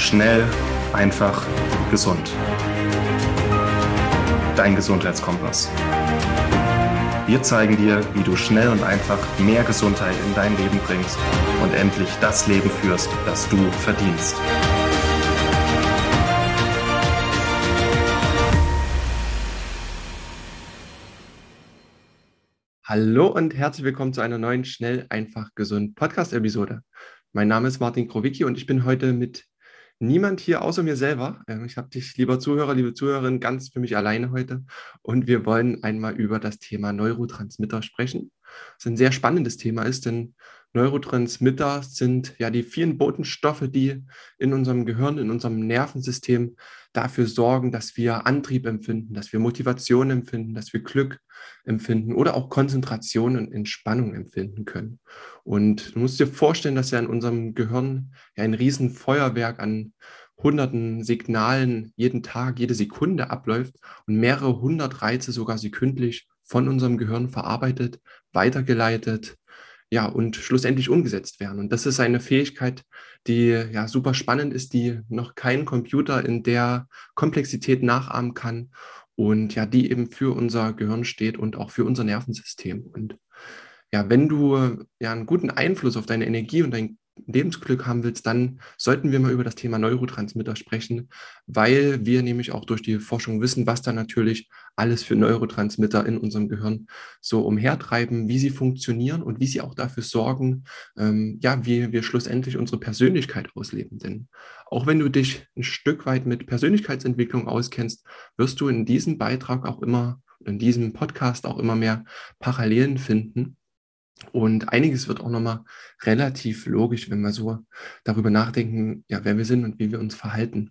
Schnell, einfach, gesund. Dein Gesundheitskompass. Wir zeigen dir, wie du schnell und einfach mehr Gesundheit in dein Leben bringst und endlich das Leben führst, das du verdienst. Hallo und herzlich willkommen zu einer neuen Schnell, einfach, gesund Podcast-Episode. Mein Name ist Martin Krowicki und ich bin heute mit niemand hier außer mir selber. Ähm, ich habe dich, lieber Zuhörer, liebe Zuhörerin, ganz für mich alleine heute. Und wir wollen einmal über das Thema Neurotransmitter sprechen. Das ein sehr spannendes Thema ist, denn Neurotransmitter sind ja die vielen Botenstoffe, die in unserem Gehirn, in unserem Nervensystem dafür sorgen, dass wir Antrieb empfinden, dass wir Motivation empfinden, dass wir Glück empfinden oder auch Konzentration und Entspannung empfinden können. Und du musst dir vorstellen, dass ja in unserem Gehirn ja ein riesen Feuerwerk an hunderten Signalen jeden Tag, jede Sekunde abläuft und mehrere hundert Reize sogar sekündlich von unserem Gehirn verarbeitet, weitergeleitet, ja, und schlussendlich umgesetzt werden. Und das ist eine Fähigkeit, die ja super spannend ist, die noch kein Computer in der Komplexität nachahmen kann und ja, die eben für unser Gehirn steht und auch für unser Nervensystem. Und ja, wenn du ja einen guten Einfluss auf deine Energie und dein Lebensglück haben willst, dann sollten wir mal über das Thema Neurotransmitter sprechen, weil wir nämlich auch durch die Forschung wissen, was da natürlich alles für Neurotransmitter in unserem Gehirn so umhertreiben, wie sie funktionieren und wie sie auch dafür sorgen, ähm, ja, wie wir schlussendlich unsere Persönlichkeit ausleben. Denn auch wenn du dich ein Stück weit mit Persönlichkeitsentwicklung auskennst, wirst du in diesem Beitrag auch immer, in diesem Podcast auch immer mehr Parallelen finden und einiges wird auch nochmal relativ logisch, wenn wir so darüber nachdenken, ja, wer wir sind und wie wir uns verhalten.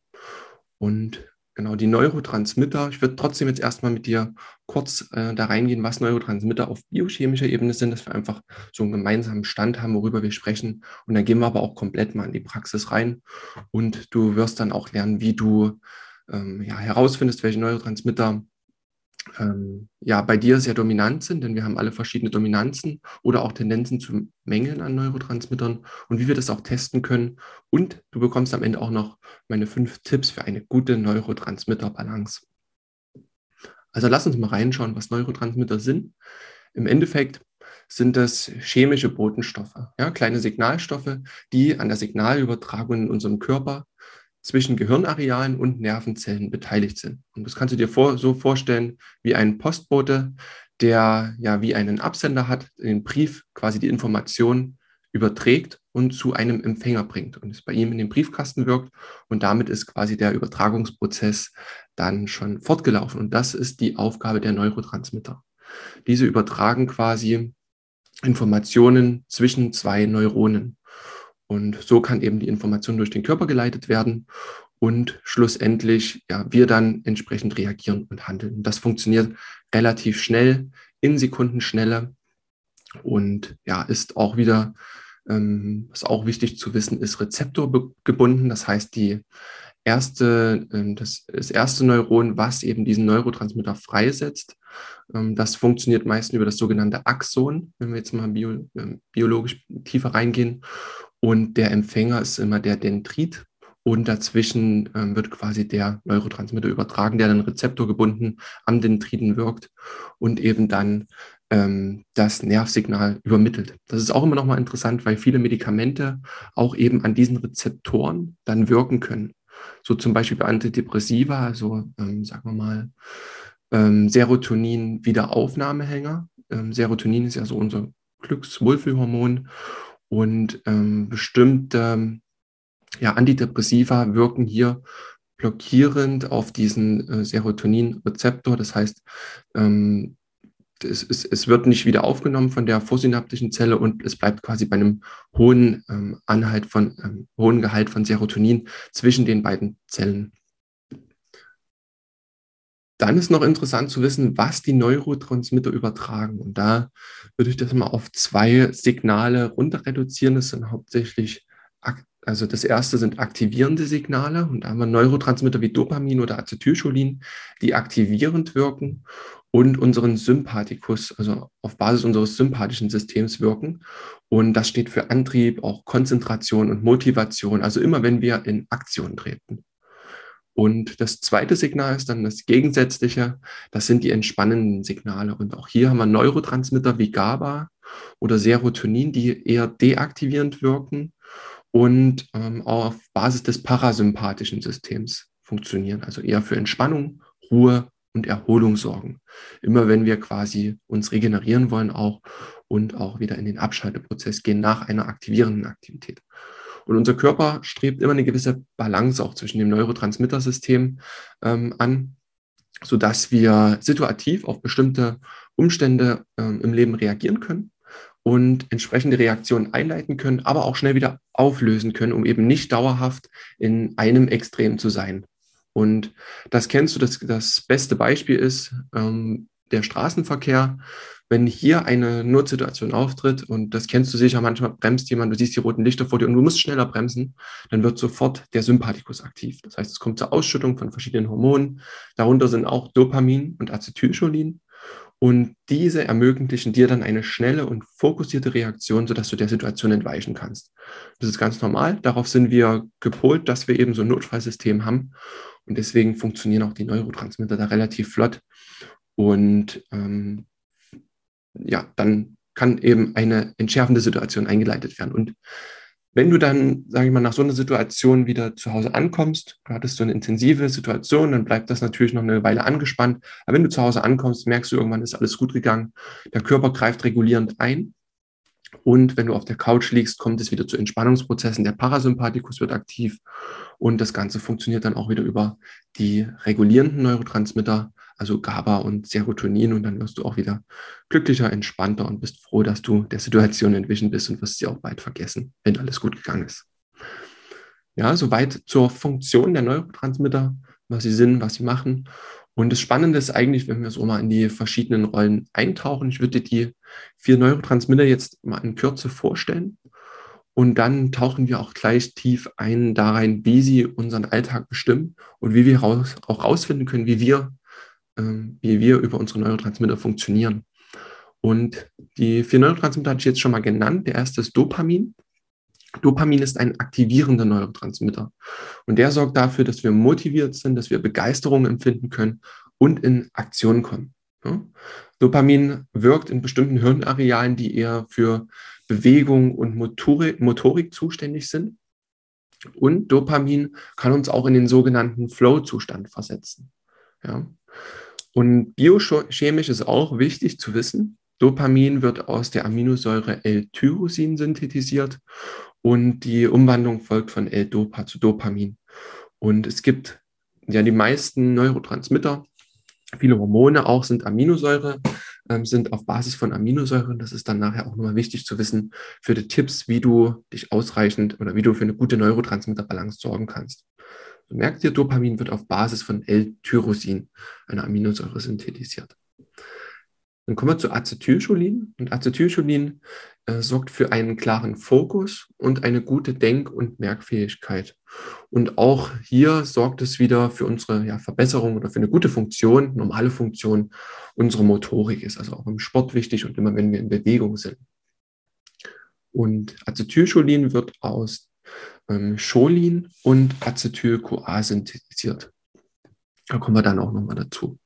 Und genau die Neurotransmitter, ich würde trotzdem jetzt erstmal mit dir kurz äh, da reingehen, was Neurotransmitter auf biochemischer Ebene sind, dass wir einfach so einen gemeinsamen Stand haben, worüber wir sprechen. Und dann gehen wir aber auch komplett mal in die Praxis rein. Und du wirst dann auch lernen, wie du ähm, ja, herausfindest, welche Neurotransmitter ähm, ja, bei dir sehr dominant sind, denn wir haben alle verschiedene Dominanzen oder auch Tendenzen zu Mängeln an Neurotransmittern und wie wir das auch testen können. Und du bekommst am Ende auch noch meine fünf Tipps für eine gute Neurotransmitter-Balance. Also lass uns mal reinschauen, was Neurotransmitter sind. Im Endeffekt sind das chemische Botenstoffe, ja, kleine Signalstoffe, die an der Signalübertragung in unserem Körper zwischen Gehirnarealen und Nervenzellen beteiligt sind. Und das kannst du dir vor, so vorstellen wie ein Postbote, der ja wie einen Absender hat, den Brief quasi die Information überträgt und zu einem Empfänger bringt und es bei ihm in den Briefkasten wirkt und damit ist quasi der Übertragungsprozess dann schon fortgelaufen und das ist die Aufgabe der Neurotransmitter. Diese übertragen quasi Informationen zwischen zwei Neuronen. Und so kann eben die Information durch den Körper geleitet werden und schlussendlich ja, wir dann entsprechend reagieren und handeln. Das funktioniert relativ schnell, in Sekundenschnelle und ja, ist auch wieder, ähm, was auch wichtig zu wissen ist, rezeptorgebunden. Das heißt, die erste, äh, das, das erste Neuron, was eben diesen Neurotransmitter freisetzt, ähm, das funktioniert meistens über das sogenannte Axon, wenn wir jetzt mal bio, äh, biologisch tiefer reingehen. Und der Empfänger ist immer der Dendrit. Und dazwischen ähm, wird quasi der Neurotransmitter übertragen, der dann rezeptorgebunden am Dendriten wirkt und eben dann ähm, das Nervsignal übermittelt. Das ist auch immer nochmal interessant, weil viele Medikamente auch eben an diesen Rezeptoren dann wirken können. So zum Beispiel bei Antidepressiva, also ähm, sagen wir mal ähm, Serotonin-Wiederaufnahmehänger. Ähm, Serotonin ist ja so unser Glückswohlfühlhormon und ähm, bestimmte ja, Antidepressiva wirken hier blockierend auf diesen äh, Serotonin-Rezeptor. Das heißt, ähm, es, es, es, wird nicht wieder aufgenommen von der vorsynaptischen Zelle und es bleibt quasi bei einem hohen ähm, Anhalt von ähm, hohen Gehalt von Serotonin zwischen den beiden Zellen. Dann ist noch interessant zu wissen, was die Neurotransmitter übertragen. Und da würde ich das mal auf zwei Signale runter reduzieren. Das sind hauptsächlich, also das erste sind aktivierende Signale. Und da haben wir Neurotransmitter wie Dopamin oder Acetylcholin, die aktivierend wirken. und unseren Sympathikus, also auf Basis unseres sympathischen Systems wirken. Und das steht für Antrieb, auch Konzentration und Motivation, also immer wenn wir in Aktion treten. Und das zweite Signal ist dann das gegensätzliche, das sind die entspannenden Signale. Und auch hier haben wir Neurotransmitter wie GABA oder Serotonin, die eher deaktivierend wirken und ähm, auf Basis des parasympathischen Systems funktionieren, also eher für Entspannung, Ruhe und Erholung sorgen. Immer wenn wir quasi uns regenerieren wollen auch und auch wieder in den Abschalteprozess gehen nach einer aktivierenden Aktivität. Und unser Körper strebt immer eine gewisse Balance auch zwischen dem Neurotransmittersystem ähm, an, sodass wir situativ auf bestimmte Umstände ähm, im Leben reagieren können und entsprechende Reaktionen einleiten können, aber auch schnell wieder auflösen können, um eben nicht dauerhaft in einem Extrem zu sein. Und das kennst du, das, das beste Beispiel ist ähm, der Straßenverkehr. Wenn hier eine Notsituation auftritt und das kennst du sicher, manchmal bremst jemand, du siehst die roten Lichter vor dir und du musst schneller bremsen, dann wird sofort der Sympathikus aktiv. Das heißt, es kommt zur Ausschüttung von verschiedenen Hormonen. Darunter sind auch Dopamin und Acetylcholin. Und diese ermöglichen dir dann eine schnelle und fokussierte Reaktion, sodass du der Situation entweichen kannst. Das ist ganz normal. Darauf sind wir gepolt, dass wir eben so ein Notfallsystem haben. Und deswegen funktionieren auch die Neurotransmitter da relativ flott. Und ähm, ja, dann kann eben eine entschärfende Situation eingeleitet werden. Und wenn du dann, sage ich mal, nach so einer Situation wieder zu Hause ankommst, du hattest so eine intensive Situation, dann bleibt das natürlich noch eine Weile angespannt. Aber wenn du zu Hause ankommst, merkst du irgendwann, ist alles gut gegangen. Der Körper greift regulierend ein. Und wenn du auf der Couch liegst, kommt es wieder zu Entspannungsprozessen. Der Parasympathikus wird aktiv und das Ganze funktioniert dann auch wieder über die regulierenden Neurotransmitter, also GABA und Serotonin. Und dann wirst du auch wieder glücklicher, entspannter und bist froh, dass du der Situation entwichen bist und wirst sie auch bald vergessen, wenn alles gut gegangen ist. Ja, soweit zur Funktion der Neurotransmitter, was sie sind, was sie machen. Und das Spannende ist eigentlich, wenn wir so mal in die verschiedenen Rollen eintauchen, ich würde dir die vier Neurotransmitter jetzt mal in Kürze vorstellen. Und dann tauchen wir auch gleich tief ein da rein, wie sie unseren Alltag bestimmen und wie wir raus, auch rausfinden können, wie wir, wie wir über unsere Neurotransmitter funktionieren. Und die vier Neurotransmitter hatte ich jetzt schon mal genannt. Der erste ist Dopamin. Dopamin ist ein aktivierender Neurotransmitter. Und der sorgt dafür, dass wir motiviert sind, dass wir Begeisterung empfinden können und in Aktion kommen. Ja? Dopamin wirkt in bestimmten Hirnarealen, die eher für Bewegung und Motorik, Motorik zuständig sind. Und Dopamin kann uns auch in den sogenannten Flow-Zustand versetzen. Ja? Und biochemisch ist auch wichtig zu wissen, Dopamin wird aus der Aminosäure L-Tyrosin synthetisiert und die Umwandlung folgt von L-Dopa zu Dopamin. Und es gibt ja die meisten Neurotransmitter, viele Hormone auch sind Aminosäure, ähm, sind auf Basis von Aminosäuren. Das ist dann nachher auch nochmal wichtig zu wissen für die Tipps, wie du dich ausreichend oder wie du für eine gute Neurotransmitterbalance sorgen kannst. Du merkst dir, Dopamin wird auf Basis von L-Tyrosin, einer Aminosäure, synthetisiert. Dann kommen wir zu Acetylcholin. Und Acetylcholin äh, sorgt für einen klaren Fokus und eine gute Denk- und Merkfähigkeit. Und auch hier sorgt es wieder für unsere ja, Verbesserung oder für eine gute Funktion, normale Funktion. Unsere Motorik ist also auch im Sport wichtig und immer wenn wir in Bewegung sind. Und Acetylcholin wird aus ähm, Cholin und Acetyl-CoA synthetisiert. Da kommen wir dann auch nochmal dazu.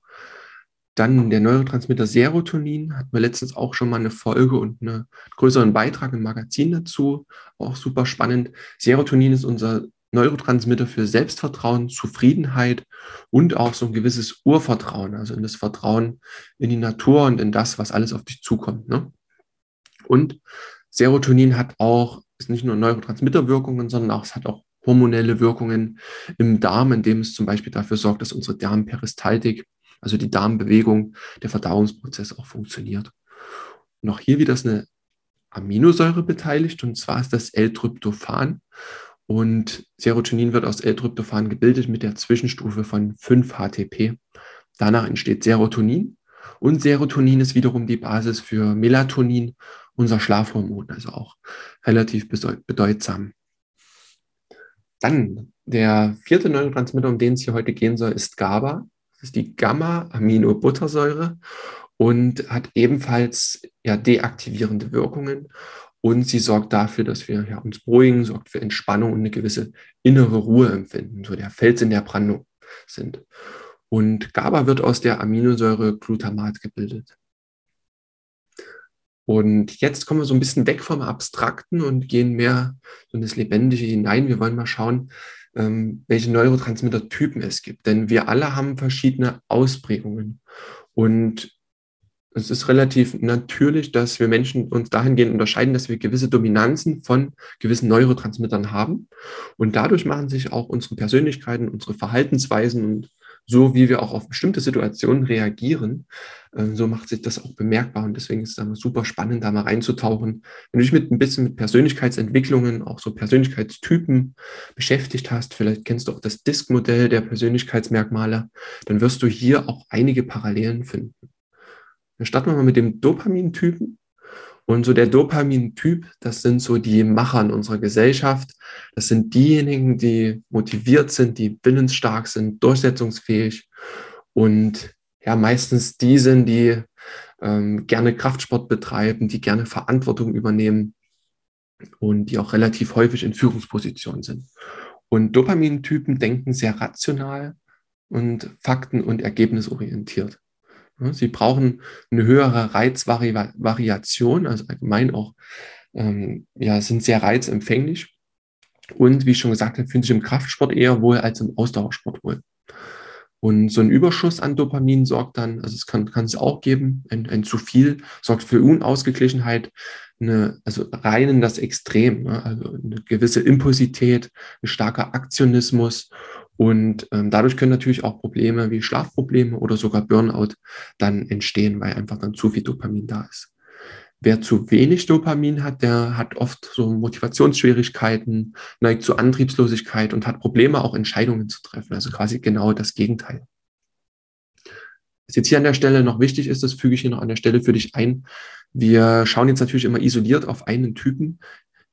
Dann der Neurotransmitter Serotonin, hatten wir letztens auch schon mal eine Folge und einen größeren Beitrag im Magazin dazu. Auch super spannend. Serotonin ist unser Neurotransmitter für Selbstvertrauen, Zufriedenheit und auch so ein gewisses Urvertrauen, also in das Vertrauen in die Natur und in das, was alles auf dich zukommt. Ne? Und Serotonin hat auch, ist nicht nur Neurotransmitterwirkungen, sondern auch, es hat auch hormonelle Wirkungen im Darm, indem es zum Beispiel dafür sorgt, dass unsere Darmperistaltik also die Darmbewegung, der Verdauungsprozess auch funktioniert. Und auch hier wieder ist eine Aminosäure beteiligt und zwar ist das L-Tryptophan. Und Serotonin wird aus L-Tryptophan gebildet mit der Zwischenstufe von 5-HTP. Danach entsteht Serotonin und Serotonin ist wiederum die Basis für Melatonin, unser Schlafhormon, also auch relativ bedeutsam. Dann der vierte Neurotransmitter, um den es hier heute gehen soll, ist GABA. Das ist die Gamma-Aminobuttersäure und hat ebenfalls ja, deaktivierende Wirkungen. Und sie sorgt dafür, dass wir ja, uns beruhigen, sorgt für Entspannung und eine gewisse innere Ruhe empfinden, so der Fels in der Brandung sind. Und GABA wird aus der Aminosäure Glutamat gebildet. Und jetzt kommen wir so ein bisschen weg vom Abstrakten und gehen mehr in das Lebendige hinein. Wir wollen mal schauen, ähm, welche Neurotransmittertypen es gibt. Denn wir alle haben verschiedene Ausprägungen. Und es ist relativ natürlich, dass wir Menschen uns dahingehend unterscheiden, dass wir gewisse Dominanzen von gewissen Neurotransmittern haben. Und dadurch machen sich auch unsere Persönlichkeiten, unsere Verhaltensweisen und so wie wir auch auf bestimmte Situationen reagieren, äh, so macht sich das auch bemerkbar. Und deswegen ist es dann super spannend, da mal reinzutauchen. Wenn du dich mit ein bisschen mit Persönlichkeitsentwicklungen, auch so Persönlichkeitstypen beschäftigt hast, vielleicht kennst du auch das Disk-Modell der Persönlichkeitsmerkmale, dann wirst du hier auch einige Parallelen finden. Dann starten wir mal mit dem Dopamintypen. Und so der Dopamin-Typ, das sind so die Macher in unserer Gesellschaft. Das sind diejenigen, die motiviert sind, die willensstark sind, durchsetzungsfähig und ja, meistens die sind, die ähm, gerne Kraftsport betreiben, die gerne Verantwortung übernehmen und die auch relativ häufig in Führungspositionen sind. Und Dopamin-Typen denken sehr rational und fakten- und ergebnisorientiert. Sie brauchen eine höhere Reizvariation, also allgemein auch, ähm, ja, sind sehr reizempfänglich und wie ich schon gesagt habe, fühlen sich im Kraftsport eher wohl als im Ausdauersport wohl. Und so ein Überschuss an Dopamin sorgt dann, also es kann, kann es auch geben, ein, ein zu viel sorgt für Unausgeglichenheit, eine, also rein in das Extrem, ne? also eine gewisse Impulsität, ein starker Aktionismus und ähm, dadurch können natürlich auch Probleme wie Schlafprobleme oder sogar Burnout dann entstehen, weil einfach dann zu viel Dopamin da ist. Wer zu wenig Dopamin hat, der hat oft so Motivationsschwierigkeiten, neigt zu Antriebslosigkeit und hat Probleme, auch Entscheidungen zu treffen. Also quasi genau das Gegenteil. Was jetzt hier an der Stelle noch wichtig ist, das füge ich hier noch an der Stelle für dich ein. Wir schauen jetzt natürlich immer isoliert auf einen Typen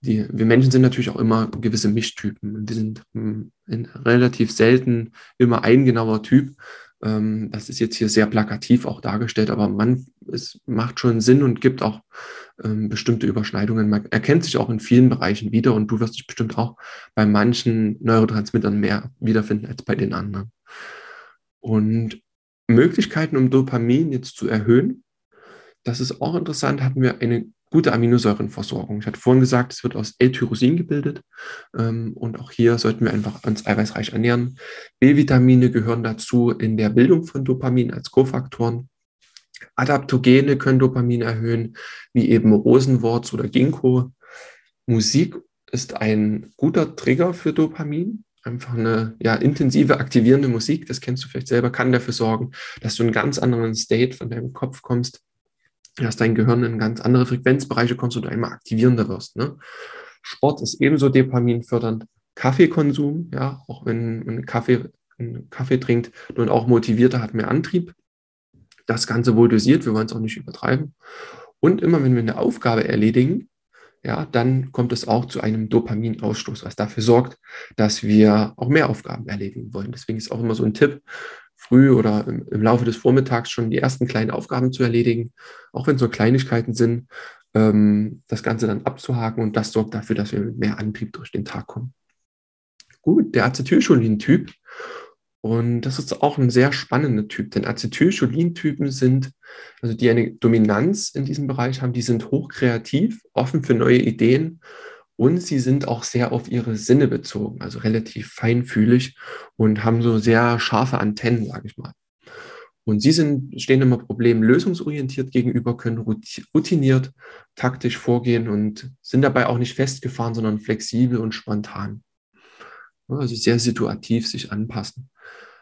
die, wir Menschen sind natürlich auch immer gewisse Mischtypen. Wir sind hm, relativ selten immer ein genauer Typ. Ähm, das ist jetzt hier sehr plakativ auch dargestellt, aber man, es macht schon Sinn und gibt auch ähm, bestimmte Überschneidungen. Man erkennt sich auch in vielen Bereichen wieder und du wirst dich bestimmt auch bei manchen Neurotransmittern mehr wiederfinden als bei den anderen. Und Möglichkeiten, um Dopamin jetzt zu erhöhen, das ist auch interessant, hatten wir eine gute Aminosäurenversorgung. Ich hatte vorhin gesagt, es wird aus L-Tyrosin gebildet ähm, und auch hier sollten wir einfach uns eiweißreich ernähren. B-Vitamine gehören dazu in der Bildung von Dopamin als Kofaktoren. Adaptogene können Dopamin erhöhen, wie eben Rosenwurz oder Ginkgo. Musik ist ein guter Trigger für Dopamin. Einfach eine ja, intensive, aktivierende Musik, das kennst du vielleicht selber, kann dafür sorgen, dass du in einen ganz anderen State von deinem Kopf kommst dass dein Gehirn in ganz andere Frequenzbereiche kommst und du einmal aktivierender wirst. Ne? Sport ist ebenso dopaminfördernd. Kaffeekonsum, ja, auch wenn man Kaffee, einen Kaffee trinkt und auch motivierter hat mehr Antrieb. Das Ganze wohl dosiert, wir wollen es auch nicht übertreiben. Und immer wenn wir eine Aufgabe erledigen, ja, dann kommt es auch zu einem Dopaminausstoß, was dafür sorgt, dass wir auch mehr Aufgaben erledigen wollen. Deswegen ist auch immer so ein Tipp, früh oder im, im, Laufe des Vormittags schon die ersten kleinen Aufgaben zu erledigen, auch wenn es nur Kleinigkeiten sind, ähm, das Ganze dann abzuhaken und das sorgt dafür, dass wir mit mehr Antrieb durch den Tag kommen. Gut, der Acetylcholin-Typ. Und das ist auch ein sehr spannender Typ, denn Acetylcholin-Typen sind, also die eine Dominanz in diesem Bereich haben, die sind hochkreativ, offen für neue Ideen und sie sind auch sehr auf ihre Sinne bezogen, also relativ feinfühlig und haben so sehr scharfe Antennen, sage ich mal. Und sie sind, stehen immer problemlösungsorientiert gegenüber, können routiniert, taktisch vorgehen und sind dabei auch nicht festgefahren, sondern flexibel und spontan. Also sehr situativ sich anpassen.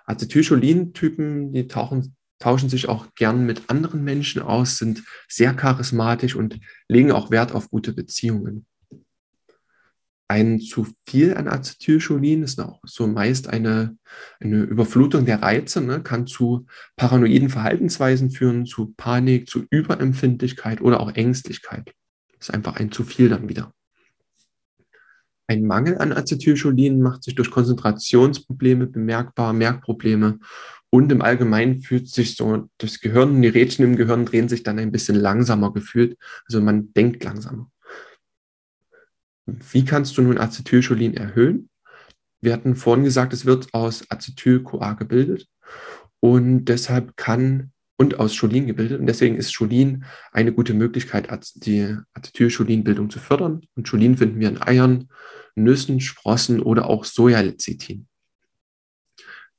Acetylcholin-Typen, die tauchen, tauschen sich auch gern mit anderen Menschen aus, sind sehr charismatisch und legen auch Wert auf gute Beziehungen ein zu viel an Acetylcholin ist auch so meist eine, eine Überflutung der Reize, ne, kann zu paranoiden Verhaltensweisen führen, zu Panik, zu Überempfindlichkeit oder auch Ängstlichkeit. Das ist einfach ein zu viel dann wieder. Ein Mangel an Acetylcholin macht sich durch Konzentrationsprobleme bemerkbar, Merkprobleme Und im Allgemeinen fühlt sich so das Gehirn, die Rädchen im Gehirn drehen sich dann ein bisschen langsamer gefühlt. Also man denkt langsamer. Wie kannst du nun Acetylcholin erhöhen? Wir hatten vorhin gesagt, es wird aus Acetyl-CoA gebildet und deshalb kann und aus Cholin gebildet. Und deswegen ist Cholin eine gute Möglichkeit, die Acetylcholinbildung zu fördern. Und Cholin finden wir in Eiern, Nüssen, Sprossen oder auch Sojalecithin.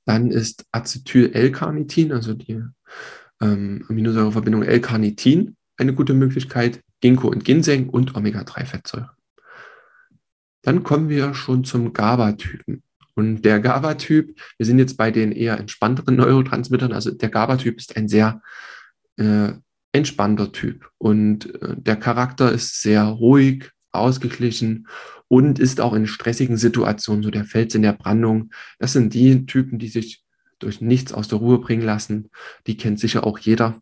Dann ist Acetyl-L-Carnitin, also die ähm, Aminosäureverbindung L-Carnitin, eine gute Möglichkeit. Ginkgo und Ginseng und Omega-3-Fettsäure. Dann kommen wir schon zum GABA-Typen. Und der GABA-Typ, wir sind jetzt bei den eher entspannteren Neurotransmittern, also der GABA-Typ ist ein sehr äh, entspannter Typ. Und äh, der Charakter ist sehr ruhig, ausgeglichen und ist auch in stressigen Situationen, so der Fels in der Brandung. Das sind die Typen, die sich durch nichts aus der Ruhe bringen lassen. Die kennt sicher auch jeder.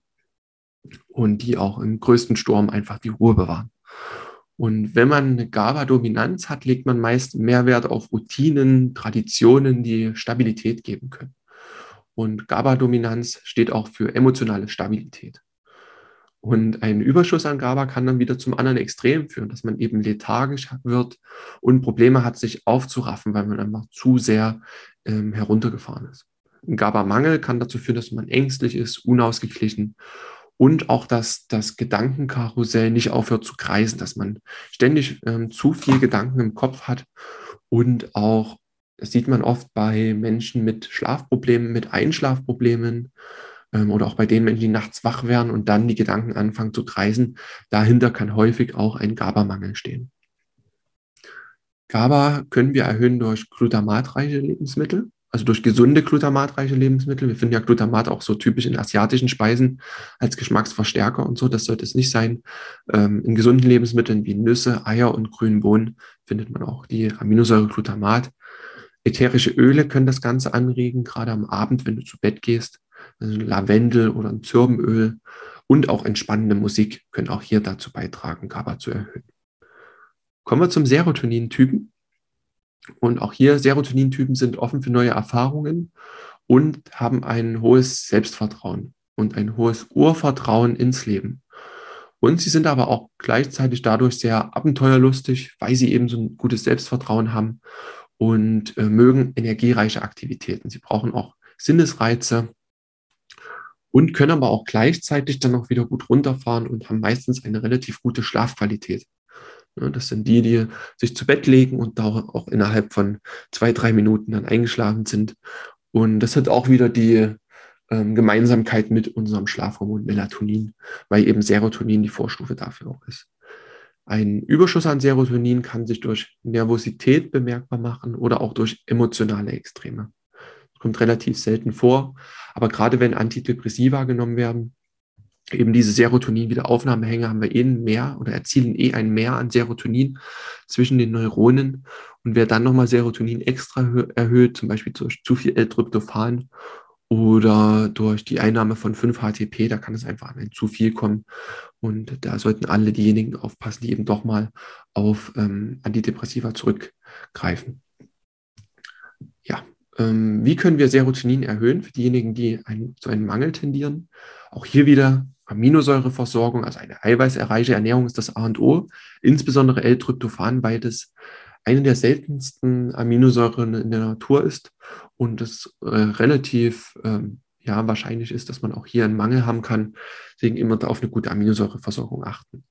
Und die auch im größten Sturm einfach die Ruhe bewahren. Und wenn man eine GABA-Dominanz hat, legt man meist Mehrwert auf Routinen, Traditionen, die Stabilität geben können. Und GABA-Dominanz steht auch für emotionale Stabilität. Und ein Überschuss an GABA kann dann wieder zum anderen Extrem führen, dass man eben lethargisch wird und Probleme hat, sich aufzuraffen, weil man einfach zu sehr ähm, heruntergefahren ist. Ein GABA-Mangel kann dazu führen, dass man ängstlich ist, unausgeglichen und auch, dass das Gedankenkarussell nicht aufhört zu kreisen, dass man ständig ähm, zu viel Gedanken im Kopf hat und auch, das sieht man oft bei Menschen mit Schlafproblemen, mit Einschlafproblemen ähm, oder auch bei den Menschen, die nachts wach werden und dann die Gedanken anfangen zu kreisen. Dahinter kann häufig auch ein GABA-Mangel stehen. GABA können wir erhöhen durch glutamatreiche Lebensmittel also durch gesunde glutamatreiche Lebensmittel. Wir finden ja Glutamat auch so typisch in asiatischen Speisen als Geschmacksverstärker und so. Das sollte es nicht sein. Ähm, in gesunden Lebensmitteln wie Nüsse, Eier und grünen Bohnen findet man auch die Aminosäure Glutamat. Ätherische Öle können das Ganze anregen, gerade am Abend, wenn du zu Bett gehst. Also Lavendel oder ein Zirbenöl und auch entspannende Musik können auch hier dazu beitragen, GABA zu erhöhen. Kommen wir zum Serotonin-Typen. Und auch hier Serotonin-Typen sind offen für neue Erfahrungen und haben ein hohes Selbstvertrauen und ein hohes Urvertrauen ins Leben. Und sie sind aber auch gleichzeitig dadurch sehr abenteuerlustig, weil sie eben so ein gutes Selbstvertrauen haben und äh, mögen energiereiche Aktivitäten. Sie brauchen auch Sinnesreize und können aber auch gleichzeitig dann auch wieder gut runterfahren und haben meistens eine relativ gute Schlafqualität. Das sind die, die sich zu Bett legen und auch innerhalb von zwei, drei Minuten dann eingeschlafen sind. Und das hat auch wieder die ähm, Gemeinsamkeit mit unserem Schlafhormon Melatonin, weil eben Serotonin die Vorstufe dafür auch ist. Ein Überschuss an Serotonin kann sich durch Nervosität bemerkbar machen oder auch durch emotionale Extreme. Das kommt relativ selten vor, aber gerade wenn Antidepressiva genommen werden, eben diese Serotonin-Wiederaufnahmehänge haben wir eh mehr oder erzielen eh ein Mehr an Serotonin zwischen den Neuronen. Und wer dann nochmal Serotonin extra erhöht, zum Beispiel durch zu viel L-Tryptophan oder durch die Einnahme von 5-HTP, da kann es einfach an ein zu viel kommen. Und da sollten alle diejenigen aufpassen, die eben doch mal auf ähm, Antidepressiva zurückgreifen. Ja, ähm, wie können wir Serotonin erhöhen für diejenigen, die ein, zu einem Mangel tendieren? Auch hier wieder Aminosäureversorgung, also eine eiweißreiche Ernährung ist das A und O, insbesondere L-Tryptophan, weil das eine der seltensten Aminosäuren in der Natur ist und es äh, relativ ähm, ja, wahrscheinlich ist, dass man auch hier einen Mangel haben kann. Deswegen immer auf eine gute Aminosäureversorgung achten.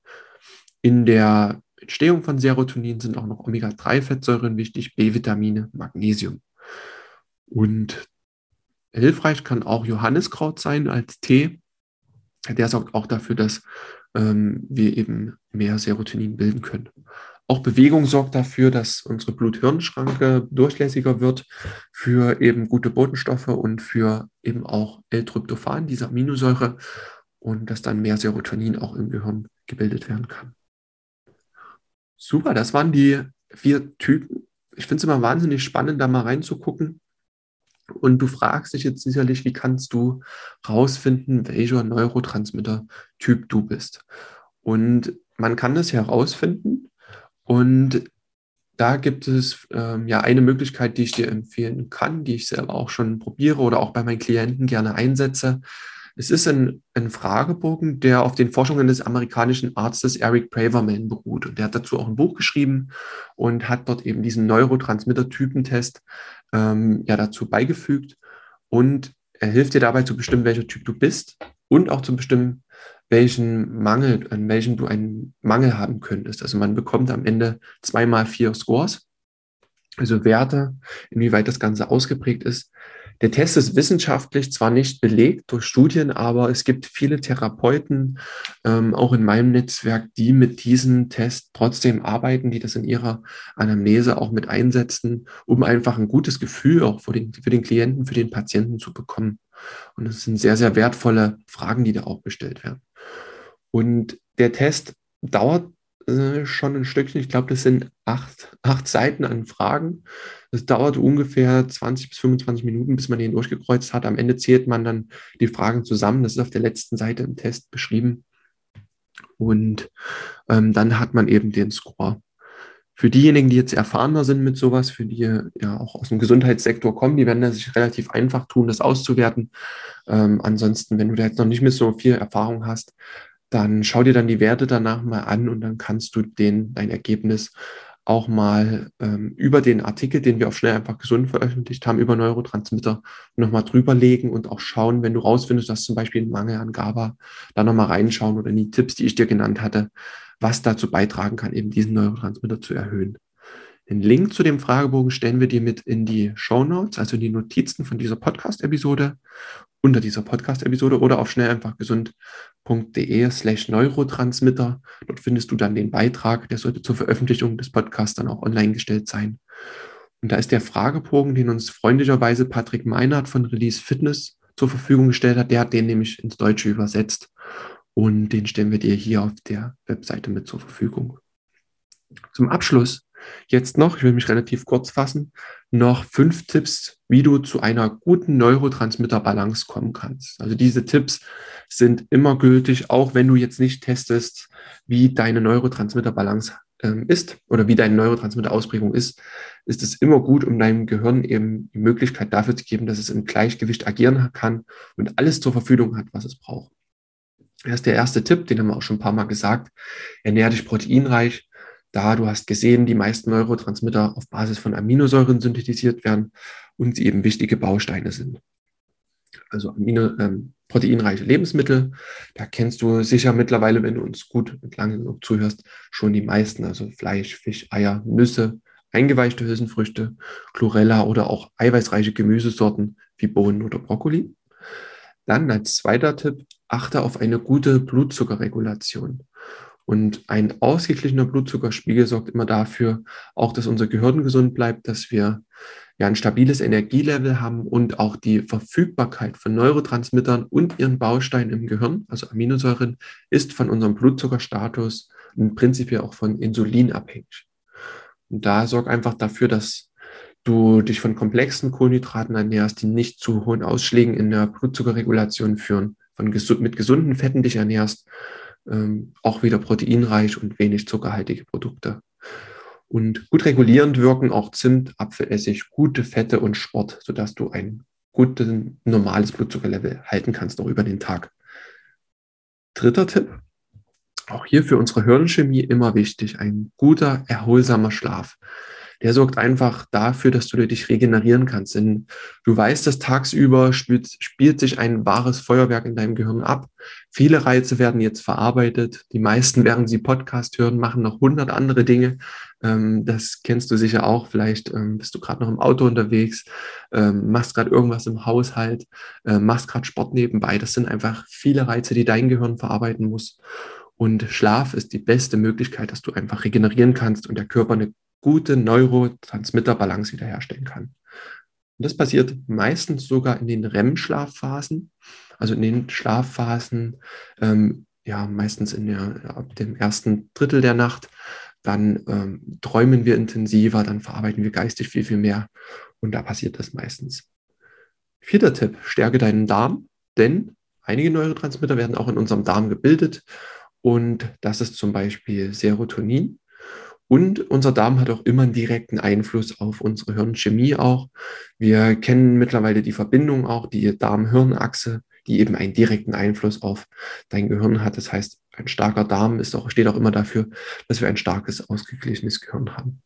In der Entstehung von Serotonin sind auch noch Omega-3-Fettsäuren wichtig, B-Vitamine, Magnesium. Und hilfreich kann auch Johanniskraut sein als Tee der sorgt auch dafür, dass ähm, wir eben mehr Serotonin bilden können. Auch Bewegung sorgt dafür, dass unsere Blut-Hirn-Schranke durchlässiger wird für eben gute Botenstoffe und für eben auch L-Tryptophan, diese Aminosäure, und dass dann mehr Serotonin auch im Gehirn gebildet werden kann. Super, das waren die vier Typen. Ich finde es immer wahnsinnig spannend, da mal reinzugucken, und du fragst dich jetzt sicherlich, wie kannst du rausfinden, welcher Neurotransmitter-Typ du bist. Und man kann das herausfinden und da gibt es ähm, ja eine Möglichkeit, die ich dir empfehlen kann, die ich selber auch schon probiere oder auch bei meinen Klienten gerne einsetze. Es ist ein, ein Fragebogen, der auf den Forschungen des amerikanischen Arztes Eric Braverman beruht. Und der hat dazu auch ein Buch geschrieben und hat dort eben diesen Neurotransmitter-Typentest ähm, ja dazu beigefügt. Und er hilft dir dabei zu bestimmen, welcher Typ du bist und auch zu bestimmen, welchen Mangel, an welchem du einen Mangel haben könntest. Also man bekommt am Ende zweimal vier Scores, also Werte, inwieweit das Ganze ausgeprägt ist. Der Test ist wissenschaftlich zwar nicht belegt durch Studien, aber es gibt viele Therapeuten, ähm, auch in meinem Netzwerk, die mit diesem Test trotzdem arbeiten, die das in ihrer Anamnese auch mit einsetzen, um einfach ein gutes Gefühl auch für den, für den Klienten, für den Patienten zu bekommen. Und es sind sehr, sehr wertvolle Fragen, die da auch gestellt werden. Und der Test dauert äh, schon ein Stückchen. Ich glaube, das sind acht, acht Seiten an Fragen. Das dauert ungefähr 20 bis 25 Minuten, bis man den durchgekreuzt hat. Am Ende zählt man dann die Fragen zusammen. Das ist auf der letzten Seite im Test beschrieben. Und ähm, dann hat man eben den Score. Für diejenigen, die jetzt erfahrener sind mit sowas, für die ja auch aus dem Gesundheitssektor kommen, die werden das sich relativ einfach tun, das auszuwerten. Ähm, ansonsten, wenn du da jetzt noch nicht mehr so viel Erfahrung hast, dann schau dir dann die Werte danach mal an und dann kannst du den, dein Ergebnis auch mal ähm, über den Artikel, den wir auf Schnell einfach gesund veröffentlicht haben, über Neurotransmitter nochmal drüberlegen und auch schauen, wenn du rausfindest, dass zum Beispiel ein Mangel an GABA, da nochmal reinschauen oder in die Tipps, die ich dir genannt hatte, was dazu beitragen kann, eben diesen Neurotransmitter zu erhöhen. Den Link zu dem Fragebogen stellen wir dir mit in die Show Notes, also in die Notizen von dieser Podcast-Episode, unter dieser Podcast-Episode oder auf schnell einfach gesund.de slash Neurotransmitter. Dort findest du dann den Beitrag, der sollte zur Veröffentlichung des Podcasts dann auch online gestellt sein. Und da ist der Fragebogen, den uns freundlicherweise Patrick Meinert von Release Fitness zur Verfügung gestellt hat. Der hat den nämlich ins Deutsche übersetzt und den stellen wir dir hier auf der Webseite mit zur Verfügung. Zum Abschluss Jetzt noch, ich will mich relativ kurz fassen, noch fünf Tipps, wie du zu einer guten Neurotransmitter-Balance kommen kannst. Also diese Tipps sind immer gültig, auch wenn du jetzt nicht testest, wie deine Neurotransmitter-Balance ähm, ist oder wie deine Neurotransmitter-Ausprägung ist, ist es immer gut, um deinem Gehirn eben die Möglichkeit dafür zu geben, dass es im Gleichgewicht agieren kann und alles zur Verfügung hat, was es braucht. Das ist der erste Tipp, den haben wir auch schon ein paar Mal gesagt. Ernähr dich proteinreich, da du hast gesehen, die meisten Neurotransmitter auf Basis von Aminosäuren synthetisiert werden und sie eben wichtige Bausteine sind. Also Amino, ähm, proteinreiche Lebensmittel, da kennst du sicher mittlerweile, wenn du uns gut und lange genug zuhörst, schon die meisten, also Fleisch, Fisch, Eier, Nüsse, eingeweichte Hülsenfrüchte, Chlorella oder auch eiweißreiche Gemüsesorten wie Bohnen oder Brokkoli. Dann als zweiter Tipp, achte auf eine gute Blutzuckerregulation. Und ein ausgeglichener Blutzuckerspiegel sorgt immer dafür, auch dass unser Gehirn gesund bleibt, dass wir ja ein stabiles Energielevel haben und auch die Verfügbarkeit von Neurotransmittern und ihren Bausteinen im Gehirn, also Aminosäuren, ist von unserem Blutzuckerstatus und prinzipiell auch von Insulin abhängig. Und da sorgt einfach dafür, dass du dich von komplexen Kohlenhydraten ernährst, die nicht zu hohen Ausschlägen in der Blutzuckerregulation führen, von mit gesunden Fetten dich ernährst ähm, auch wieder proteinreich und wenig zuckerhaltige Produkte. Und gut regulierend wirken auch Zimt, Apfelessig, gute Fette und Sport, sodass du ein gutes, normales Blutzuckerlevel halten kannst, auch über den Tag. Dritter Tipp, auch hier für unsere Hirnchemie immer wichtig, ein guter, erholsamer Schlaf der sorgt einfach dafür, dass du dich regenerieren kannst. Denn du weißt, dass tagsüber spielt, spielt sich ein wahres Feuerwerk in deinem Gehirn ab. Viele Reize werden jetzt verarbeitet. Die meisten, während sie Podcast hören, machen noch hundert andere Dinge. Ähm, das kennst du sicher auch. Vielleicht ähm, bist du gerade noch im Auto unterwegs, ähm, machst gerade irgendwas im Haushalt, machst gerade Sport nebenbei. Das sind einfach viele Reize, die dein Gehirn verarbeiten muss. Und Schlaf ist die beste Möglichkeit, dass du einfach regenerieren kannst und der Körper eine gute Neurotransmitterbalance wiederherstellen kann. Und das passiert meistens sogar in den REM-Schlafphasen, also in den Schlafphasen, ähm, ja, meistens in der, ab dem ersten Drittel der Nacht. Dann ähm, träumen wir intensiver, dann verarbeiten wir geistig viel, viel mehr. Und da passiert das meistens. Vierter Tipp, stärke deinen Darm, denn einige Neurotransmitter werden auch in unserem Darm gebildet. Und das ist zum Beispiel Serotonin. Und unser Darm hat auch immer einen direkten Einfluss auf unsere Hirnchemie auch. Wir kennen mittlerweile die Verbindung auch, die Darm-Hirn-Achse, die eben einen direkten Einfluss auf dein Gehirn hat. Das heißt, ein starker Darm ist auch, steht auch immer dafür, dass wir ein starkes, ausgeglichenes Gehirn haben.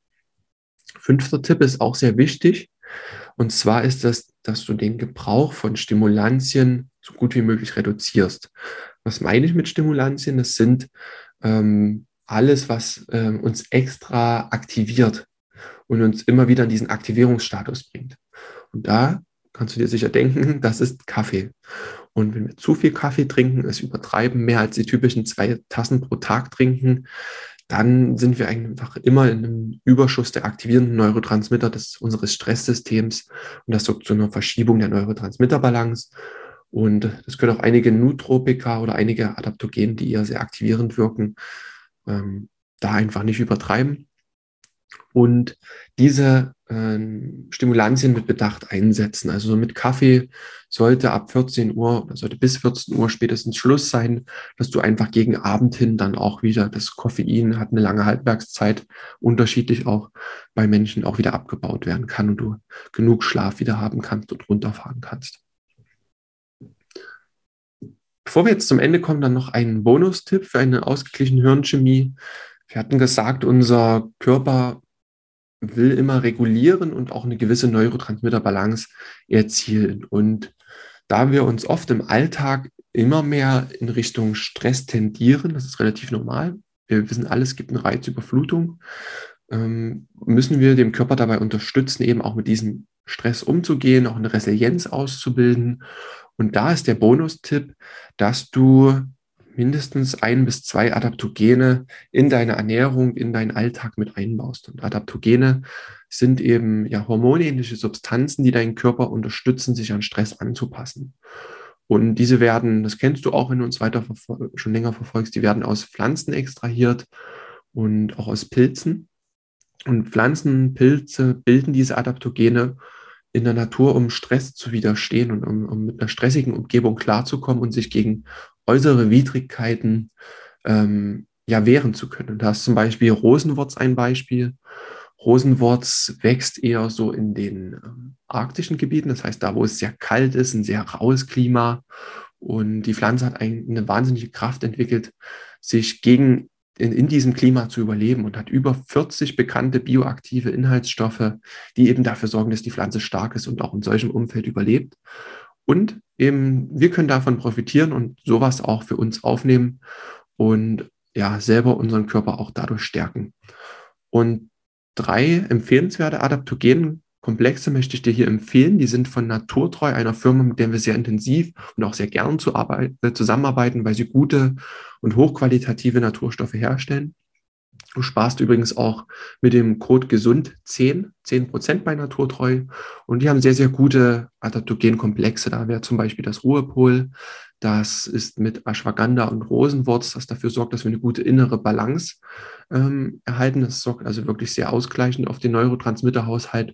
Fünfter Tipp ist auch sehr wichtig. Und zwar ist das, dass du den Gebrauch von Stimulantien so gut wie möglich reduzierst. Was meine ich mit Stimulantien? Das sind ähm, alles, was ähm, uns extra aktiviert und uns immer wieder in diesen Aktivierungsstatus bringt. Und da kannst du dir sicher denken, das ist Kaffee. Und wenn wir zu viel Kaffee trinken, es übertreiben, mehr als die typischen zwei Tassen pro Tag trinken, dann sind wir einfach immer in einem Überschuss der aktivierenden Neurotransmitter des, unseres Stresssystems und das sorgt zu einer Verschiebung der Neurotransmitterbalance. Und es können auch einige Nutropika oder einige Adaptogene, die eher sehr aktivierend wirken, ähm, da einfach nicht übertreiben und diese äh, Stimulantien mit Bedacht einsetzen. Also mit Kaffee sollte ab 14 Uhr oder sollte bis 14 Uhr spätestens Schluss sein, dass du einfach gegen Abend hin dann auch wieder, das Koffein hat eine lange Halbwertszeit, unterschiedlich auch bei Menschen auch wieder abgebaut werden kann und du genug Schlaf wieder haben kannst und runterfahren kannst. Bevor wir jetzt zum Ende kommen, dann noch ein Bonustipp für eine ausgeglichene Hirnchemie. Wir hatten gesagt, unser Körper will immer regulieren und auch eine gewisse Neurotransmitterbalance erzielen. Und da wir uns oft im Alltag immer mehr in Richtung Stress tendieren, das ist relativ normal, wir wissen alles, es gibt eine Reizüberflutung, ähm, müssen wir dem Körper dabei unterstützen, eben auch mit diesem Stress umzugehen, auch eine Resilienz auszubilden. Und da ist der Bonustipp, dass du mindestens ein bis zwei Adaptogene in deine Ernährung, in deinen Alltag mit einbaust. Und Adaptogene sind eben ja hormonähnliche Substanzen, die deinen Körper unterstützen, sich an Stress anzupassen. Und diese werden, das kennst du auch, wenn du uns weiter schon länger verfolgst, die werden aus Pflanzen extrahiert und auch aus Pilzen. Und Pflanzen, Pilze bilden diese Adaptogene in der Natur, um Stress zu widerstehen und um, um mit einer stressigen Umgebung klarzukommen und sich gegen äußere Widrigkeiten ähm, ja wehren zu können. Da ist zum Beispiel Rosenwurz ein Beispiel. Rosenwurz wächst eher so in den ähm, arktischen Gebieten, das heißt da, wo es sehr kalt ist, ein sehr raues Klima. Und die Pflanze hat ein, eine wahnsinnige Kraft entwickelt, sich gegen in, in diesem Klima zu überleben und hat über 40 bekannte bioaktive Inhaltsstoffe, die eben dafür sorgen, dass die Pflanze stark ist und auch in solchem Umfeld überlebt. Und eben, wir können davon profitieren und sowas auch für uns aufnehmen und ja, selber unseren Körper auch dadurch stärken. Und drei empfehlenswerte Adaptogenkomplexe möchte ich dir hier empfehlen. Die sind von Naturtreu, einer Firma, mit der wir sehr intensiv und auch sehr gern zu äh, zusammenarbeiten, weil sie gute und hochqualitative Naturstoffe herstellen. Du sparst übrigens auch mit dem Code gesund 10, 10% bei Naturtreu. Und die haben sehr, sehr gute Adaptogenkomplexe. Da wäre zum Beispiel das Ruhepol. Das ist mit Ashwagandha und Rosenwurz, das dafür sorgt, dass wir eine gute innere Balance ähm, erhalten. Das sorgt also wirklich sehr ausgleichend auf den Neurotransmitterhaushalt.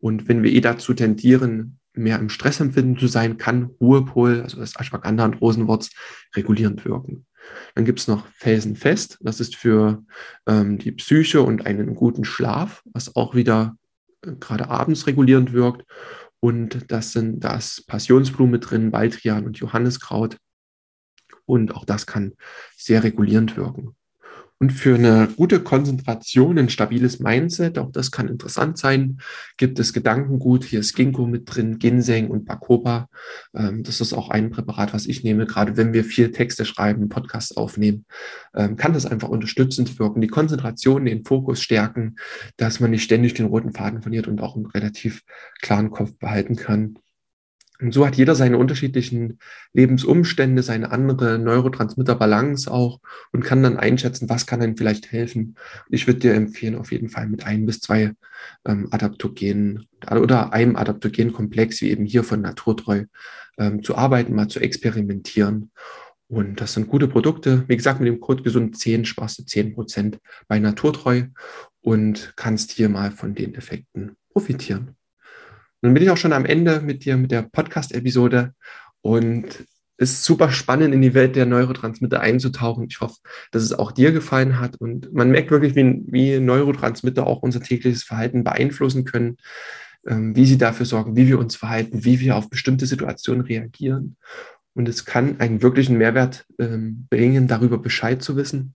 Und wenn wir eh dazu tendieren, mehr im Stressempfinden zu sein, kann Ruhepol, also das Ashwagandha und Rosenwurz, regulierend wirken. Dann gibt es noch Felsenfest, das ist für ähm, die Psyche und einen guten Schlaf, was auch wieder äh, gerade abends regulierend wirkt. Und das sind das Passionsblume drin, Baldrian und Johanniskraut. Und auch das kann sehr regulierend wirken. Und für eine gute Konzentration, ein stabiles Mindset, auch das kann interessant sein, gibt es Gedankengut. Hier ist Ginkgo mit drin, Ginseng und Bacopa. Ähm, das ist auch ein Präparat, was ich nehme. Gerade wenn wir viel Texte schreiben, Podcasts aufnehmen, ähm, kann das einfach unterstützend wirken. Die Konzentration, den Fokus stärken, dass man nicht ständig den roten Faden verliert und auch einen relativ klaren Kopf behalten kann. Und so hat jeder seine unterschiedlichen Lebensumstände, seine andere Neurotransmitterbalance auch und kann dann einschätzen, was kann einem vielleicht helfen. ich würde dir empfehlen, auf jeden Fall mit ein bis zwei ähm, Adaptogenen oder einem Adaptogenkomplex, wie eben hier von Naturtreu, ähm, zu arbeiten, mal zu experimentieren. Und das sind gute Produkte. Wie gesagt, mit dem Code gesund 10 sparst du 10% bei Naturtreu und kannst hier mal von den Effekten profitieren. Nun bin ich auch schon am Ende mit dir, mit der Podcast-Episode. Und ist super spannend, in die Welt der Neurotransmitter einzutauchen. Ich hoffe, dass es auch dir gefallen hat. Und man merkt wirklich, wie, wie Neurotransmitter auch unser tägliches Verhalten beeinflussen können, ähm, wie sie dafür sorgen, wie wir uns verhalten, wie wir auf bestimmte Situationen reagieren. Und es kann einen wirklichen Mehrwert ähm, bringen, darüber Bescheid zu wissen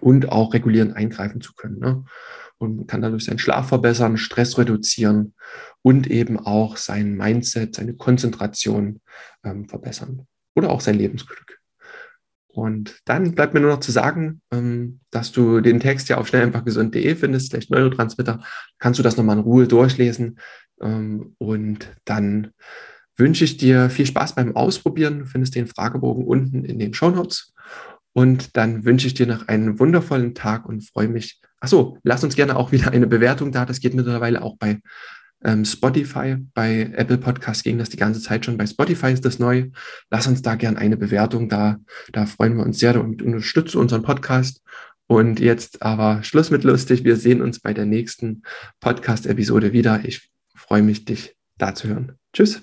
und auch regulierend eingreifen zu können. Ne? Und kann dadurch seinen Schlaf verbessern, Stress reduzieren und eben auch sein Mindset, seine Konzentration ähm, verbessern oder auch sein Lebensglück. Und dann bleibt mir nur noch zu sagen, ähm, dass du den Text ja auf schnelleinfachgesund.de findest, vielleicht Neurotransmitter, kannst du das nochmal in Ruhe durchlesen. Ähm, und dann wünsche ich dir viel Spaß beim Ausprobieren. Du findest den Fragebogen unten in den Show Notes. Und dann wünsche ich dir noch einen wundervollen Tag und freue mich. Achso, lass uns gerne auch wieder eine Bewertung da. Das geht mittlerweile auch bei ähm, Spotify. Bei Apple Podcast ging das die ganze Zeit schon. Bei Spotify ist das neu. Lass uns da gerne eine Bewertung da. Da freuen wir uns sehr und unterstütze unseren Podcast. Und jetzt aber Schluss mit lustig. Wir sehen uns bei der nächsten Podcast-Episode wieder. Ich freue mich, dich da zu hören. Tschüss.